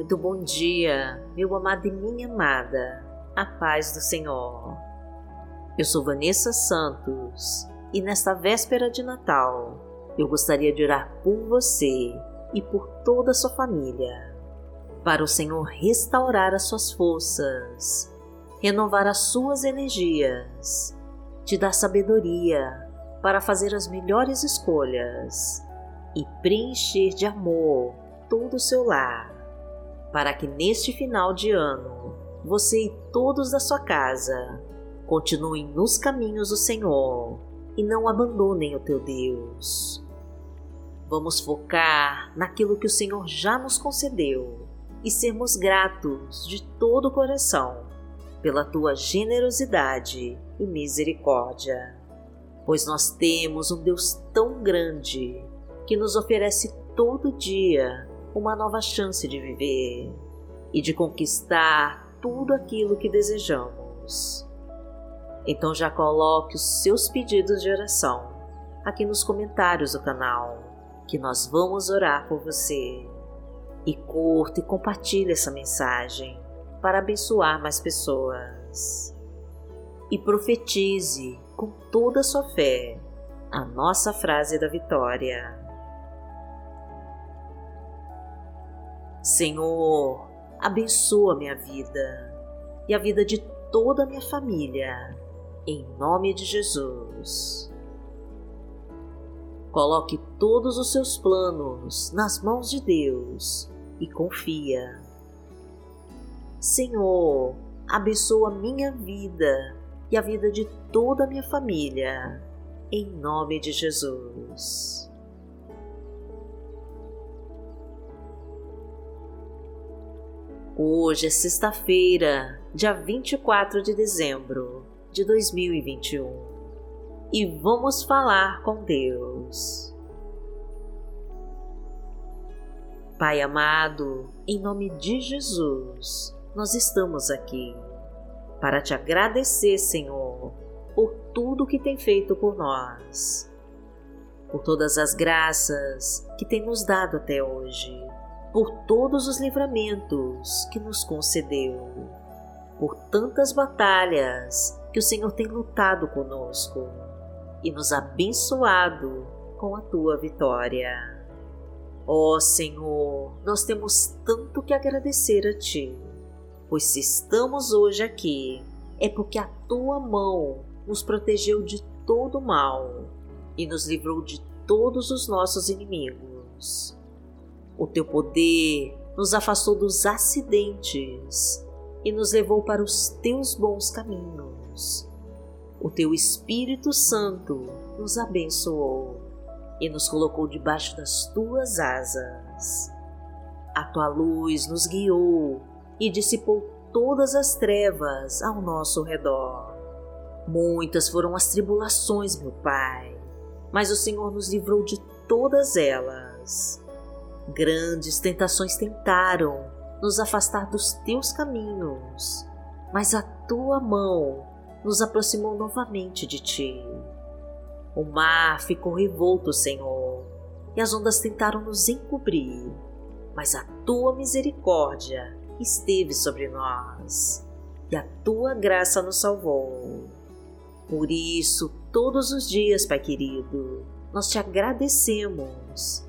Muito bom dia, meu amado e minha amada. A paz do Senhor. Eu sou Vanessa Santos e nesta véspera de Natal eu gostaria de orar por você e por toda a sua família, para o Senhor restaurar as suas forças, renovar as suas energias, te dar sabedoria para fazer as melhores escolhas e preencher de amor todo o seu lar, para que neste final de ano você e todos da sua casa continuem nos caminhos do Senhor e não abandonem o teu Deus. Vamos focar naquilo que o Senhor já nos concedeu e sermos gratos de todo o coração pela tua generosidade e misericórdia, pois nós temos um Deus tão grande que nos oferece todo dia uma nova chance de viver e de conquistar tudo aquilo que desejamos. Então já coloque os seus pedidos de oração aqui nos comentários do canal, que nós vamos orar por você. E curta e compartilhe essa mensagem para abençoar mais pessoas. E profetize com toda a sua fé a nossa frase da vitória. Senhor, abençoa minha vida e a vida de toda a minha família, em nome de Jesus. Coloque todos os seus planos nas mãos de Deus e confia. Senhor, abençoa minha vida e a vida de toda a minha família, em nome de Jesus. Hoje é sexta-feira, dia 24 de dezembro de 2021 e vamos falar com Deus. Pai amado, em nome de Jesus, nós estamos aqui para te agradecer, Senhor, por tudo que tem feito por nós, por todas as graças que tem nos dado até hoje por todos os livramentos que nos concedeu, por tantas batalhas que o Senhor tem lutado conosco e nos abençoado com a tua vitória. Ó oh, Senhor, nós temos tanto que agradecer a Ti, pois se estamos hoje aqui é porque a Tua mão nos protegeu de todo mal e nos livrou de todos os nossos inimigos. O teu poder nos afastou dos acidentes e nos levou para os teus bons caminhos. O teu Espírito Santo nos abençoou e nos colocou debaixo das tuas asas. A tua luz nos guiou e dissipou todas as trevas ao nosso redor. Muitas foram as tribulações, meu Pai, mas o Senhor nos livrou de todas elas. Grandes tentações tentaram nos afastar dos teus caminhos, mas a tua mão nos aproximou novamente de ti. O mar ficou revolto, Senhor, e as ondas tentaram nos encobrir, mas a tua misericórdia esteve sobre nós e a tua graça nos salvou. Por isso, todos os dias, Pai querido, nós te agradecemos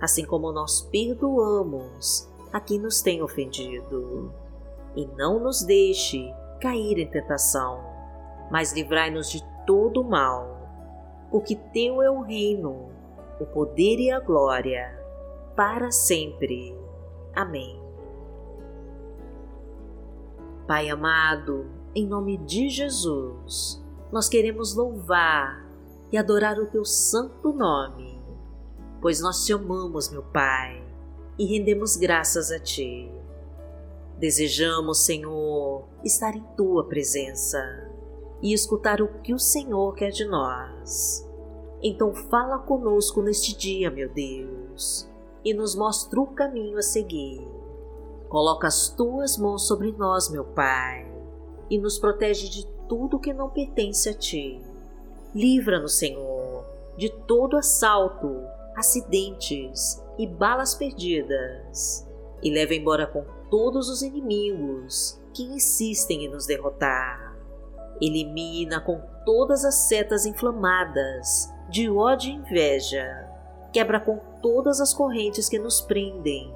assim como nós perdoamos a quem nos tem ofendido. E não nos deixe cair em tentação, mas livrai-nos de todo mal, porque Teu é o reino, o poder e a glória, para sempre. Amém. Pai amado, em nome de Jesus, nós queremos louvar e adorar o Teu santo nome pois nós te amamos, meu Pai, e rendemos graças a Ti. Desejamos, Senhor, estar em tua presença e escutar o que o Senhor quer de nós. Então, fala conosco neste dia, meu Deus, e nos mostra o caminho a seguir. Coloca as tuas mãos sobre nós, meu Pai, e nos protege de tudo que não pertence a ti. Livra-nos, Senhor, de todo assalto, acidentes e balas perdidas, e leva embora com todos os inimigos que insistem em nos derrotar. Elimina com todas as setas inflamadas de ódio e inveja. Quebra com todas as correntes que nos prendem.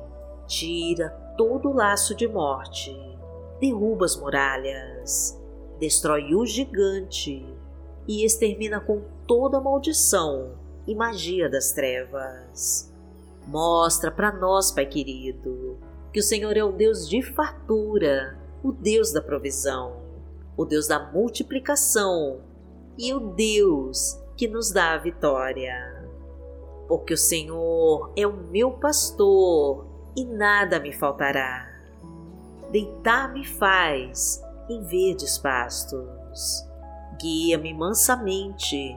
Tira todo o laço de morte. Derruba as muralhas. Destrói o gigante. E extermina com toda maldição e magia das trevas. Mostra para nós, Pai querido, que o Senhor é o Deus de fartura, o Deus da provisão, o Deus da multiplicação e o Deus que nos dá a vitória. Porque o Senhor é o meu pastor e nada me faltará. Deitar-me faz em verdes pastos. Guia-me mansamente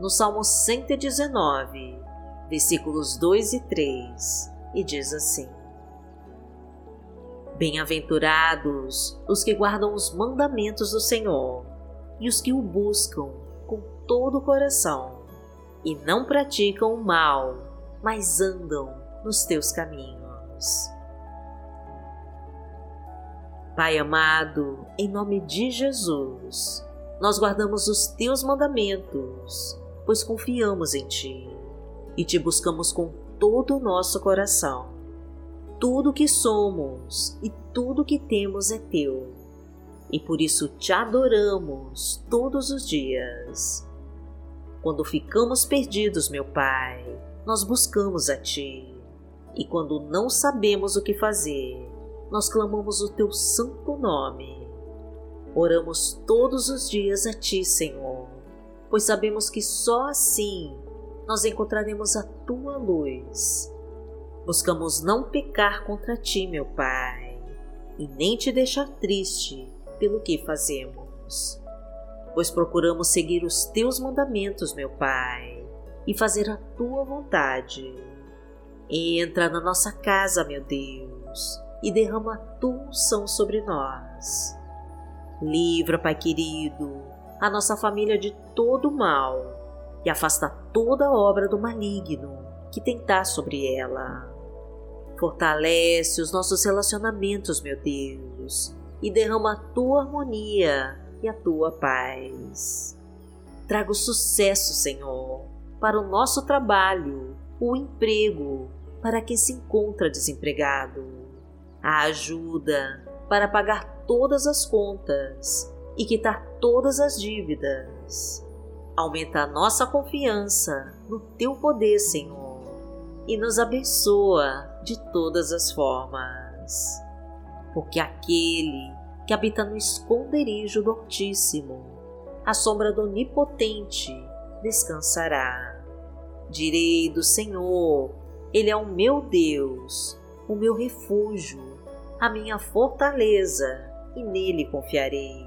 no Salmo 119, versículos 2 e 3, e diz assim: Bem-aventurados os que guardam os mandamentos do Senhor e os que o buscam com todo o coração e não praticam o mal, mas andam nos teus caminhos. Pai amado, em nome de Jesus, nós guardamos os teus mandamentos, pois confiamos em ti e te buscamos com todo o nosso coração. Tudo que somos e tudo que temos é teu, e por isso te adoramos todos os dias. Quando ficamos perdidos, meu Pai, nós buscamos a Ti, e quando não sabemos o que fazer, nós clamamos o Teu santo nome. Oramos todos os dias a Ti, Senhor, pois sabemos que só assim nós encontraremos a tua luz. Buscamos não pecar contra ti, meu Pai, e nem te deixar triste pelo que fazemos, pois procuramos seguir os teus mandamentos, meu Pai, e fazer a tua vontade. Entra na nossa casa, meu Deus, e derrama a tua unção sobre nós. Livra, Pai querido, a nossa família de todo mal e afasta toda obra do maligno que tentar sobre ela. Fortalece os nossos relacionamentos, meu Deus, e derrama a tua harmonia e a tua paz. Traga o sucesso, Senhor, para o nosso trabalho, o emprego, para quem se encontra desempregado, a ajuda para pagar todas as contas e quitar todas as dívidas Aumenta a nossa confiança no Teu poder, Senhor, e nos abençoa de todas as formas. Porque aquele que habita no esconderijo do Altíssimo, a sombra do Onipotente, descansará. Direi do Senhor, Ele é o meu Deus, o meu refúgio, a minha fortaleza, e nele confiarei,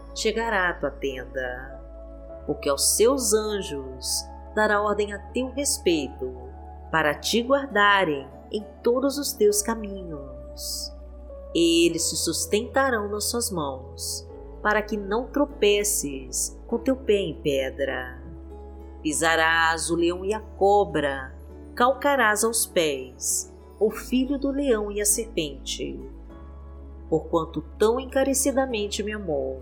chegará à tua tenda. Porque aos seus anjos dará ordem a teu respeito, para te guardarem em todos os teus caminhos. Eles te sustentarão nas suas mãos, para que não tropeces com teu pé em pedra. Pisarás o leão e a cobra, calcarás aos pés o filho do leão e a serpente. Porquanto tão encarecidamente me amou,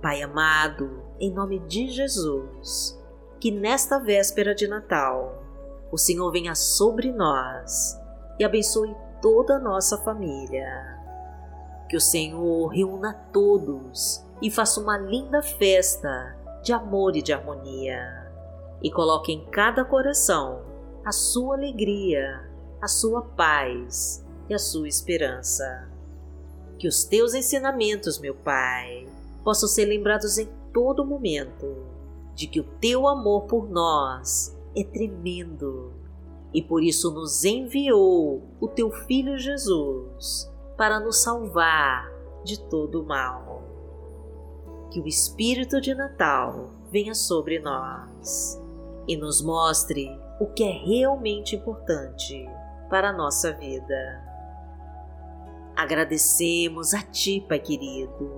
Pai amado, em nome de Jesus, que nesta véspera de Natal o Senhor venha sobre nós e abençoe toda a nossa família. Que o Senhor reúna todos e faça uma linda festa de amor e de harmonia e coloque em cada coração a sua alegria a sua paz e a sua esperança. Que os teus ensinamentos, meu Pai, possam ser lembrados em todo momento de que o teu amor por nós é tremendo e por isso nos enviou o teu Filho Jesus para nos salvar de todo o mal. Que o Espírito de Natal venha sobre nós e nos mostre o que é realmente importante para a nossa vida. Agradecemos a Ti, Pai querido,